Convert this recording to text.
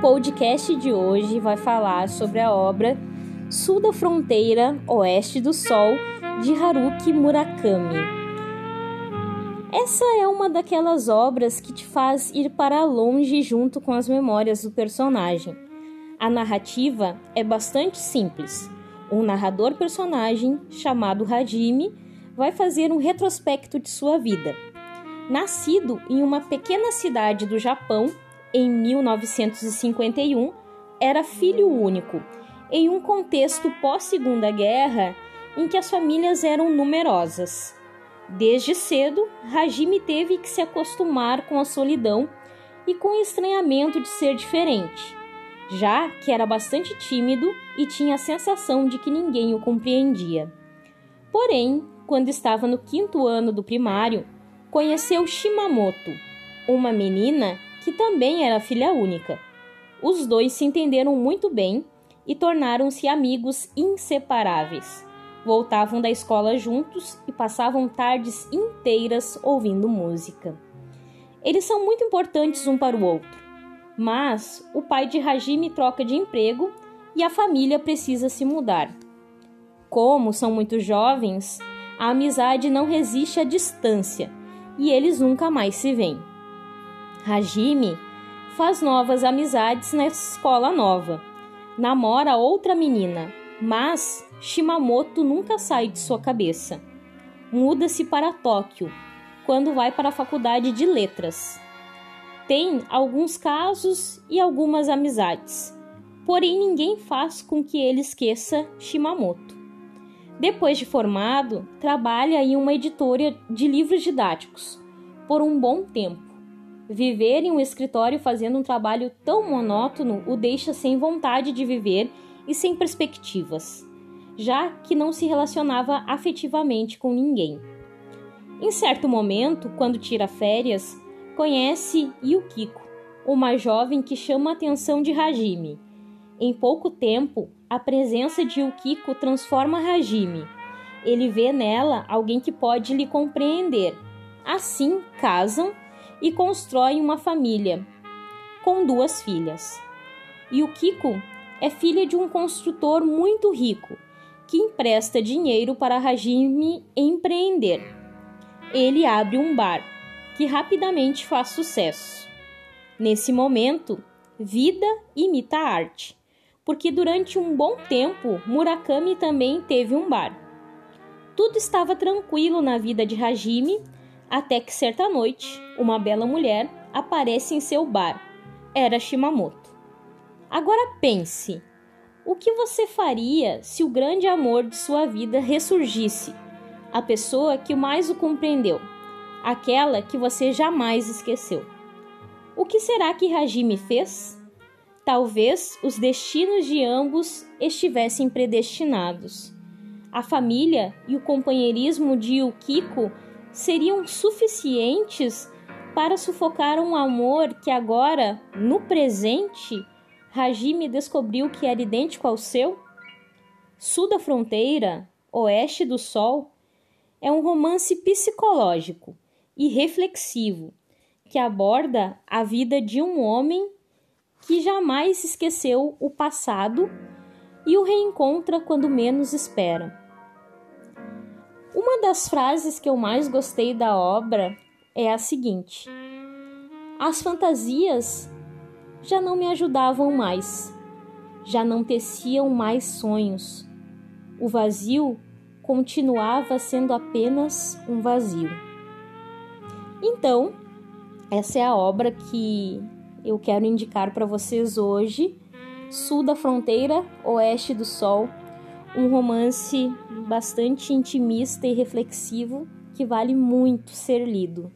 podcast de hoje vai falar sobre a obra Sul da Fronteira, Oeste do Sol, de Haruki Murakami. Essa é uma daquelas obras que te faz ir para longe junto com as memórias do personagem. A narrativa é bastante simples. Um narrador personagem chamado Hajime vai fazer um retrospecto de sua vida. Nascido em uma pequena cidade do Japão em 1951, era filho único, em um contexto pós-Segunda Guerra em que as famílias eram numerosas. Desde cedo, Hajime teve que se acostumar com a solidão e com o estranhamento de ser diferente, já que era bastante tímido e tinha a sensação de que ninguém o compreendia. Porém, quando estava no quinto ano do primário, conheceu Shimamoto, uma menina que também era filha única. Os dois se entenderam muito bem e tornaram-se amigos inseparáveis. Voltavam da escola juntos e passavam tardes inteiras ouvindo música. Eles são muito importantes um para o outro, mas o pai de Hajime troca de emprego e a família precisa se mudar. Como são muito jovens, a amizade não resiste à distância e eles nunca mais se veem. Hajime faz novas amizades na escola nova. Namora outra menina, mas Shimamoto nunca sai de sua cabeça. Muda-se para Tóquio quando vai para a faculdade de letras. Tem alguns casos e algumas amizades, porém ninguém faz com que ele esqueça Shimamoto. Depois de formado, trabalha em uma editora de livros didáticos por um bom tempo. Viver em um escritório fazendo um trabalho tão monótono o deixa sem vontade de viver e sem perspectivas, já que não se relacionava afetivamente com ninguém. Em certo momento, quando tira férias, conhece Yukiko, uma jovem que chama a atenção de Hajime. Em pouco tempo, a presença de Yukiko transforma Hajime. Ele vê nela alguém que pode lhe compreender. Assim, casam e constroem uma família com duas filhas. Yukiko é filha de um construtor muito rico que empresta dinheiro para Hajime empreender. Ele abre um bar que rapidamente faz sucesso. Nesse momento, vida imita arte porque durante um bom tempo Murakami também teve um bar. Tudo estava tranquilo na vida de Hajime, até que certa noite uma bela mulher aparece em seu bar. Era Shimamoto. Agora pense: o que você faria se o grande amor de sua vida ressurgisse? A pessoa que mais o compreendeu, aquela que você jamais esqueceu. O que será que Hajime fez? Talvez os destinos de ambos estivessem predestinados. A família e o companheirismo de Yukiko seriam suficientes para sufocar um amor que agora, no presente, Hajime descobriu que era idêntico ao seu? Sul da Fronteira, Oeste do Sol, é um romance psicológico e reflexivo que aborda a vida de um homem que jamais esqueceu o passado e o reencontra quando menos espera. Uma das frases que eu mais gostei da obra é a seguinte: As fantasias já não me ajudavam mais, já não teciam mais sonhos. O vazio continuava sendo apenas um vazio. Então, essa é a obra que eu quero indicar para vocês hoje Sul da Fronteira, Oeste do Sol, um romance bastante intimista e reflexivo que vale muito ser lido.